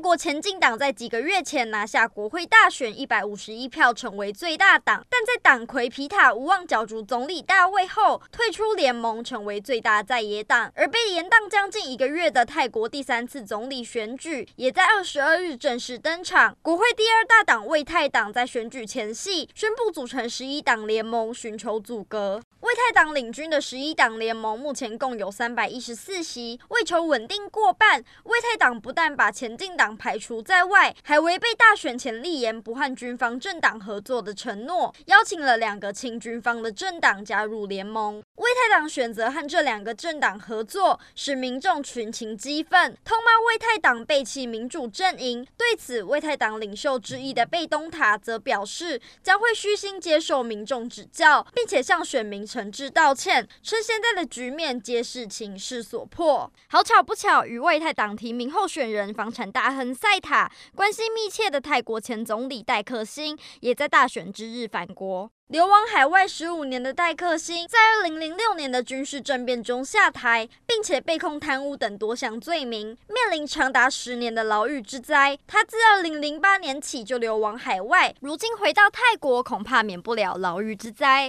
国前进党在几个月前拿下国会大选一百五十一票，成为最大党，但在党魁皮塔无望角逐总理大位后，退出联盟，成为最大在野党。而被延宕将近一个月的泰国第三次总理选举，也在二十二日正式登场。国会第二大党为泰党在选举前夕宣布组成十一党联盟，寻求阻隔。泰党领军的十一党联盟目前共有三百一十四席，为求稳定过半，魏泰党不但把前进党排除在外，还违背大选前立言不和军方政党合作的承诺，邀请了两个亲军方的政党加入联盟。魏泰党选择和这两个政党合作，使民众群情激愤，痛骂魏泰党背弃民主阵营。对此，魏泰党领袖之一的贝东塔则表示，将会虚心接受民众指教，并且向选民。诚挚道歉，称现在的局面皆是情势所迫。好巧不巧，与为泰党提名候选人房产大亨赛塔关系密切的泰国前总理戴克星，也在大选之日返国。流亡海外十五年的戴克星，在二零零六年的军事政变中下台，并且被控贪污等多项罪名，面临长达十年的牢狱之灾。他自二零零八年起就流亡海外，如今回到泰国，恐怕免不了牢狱之灾。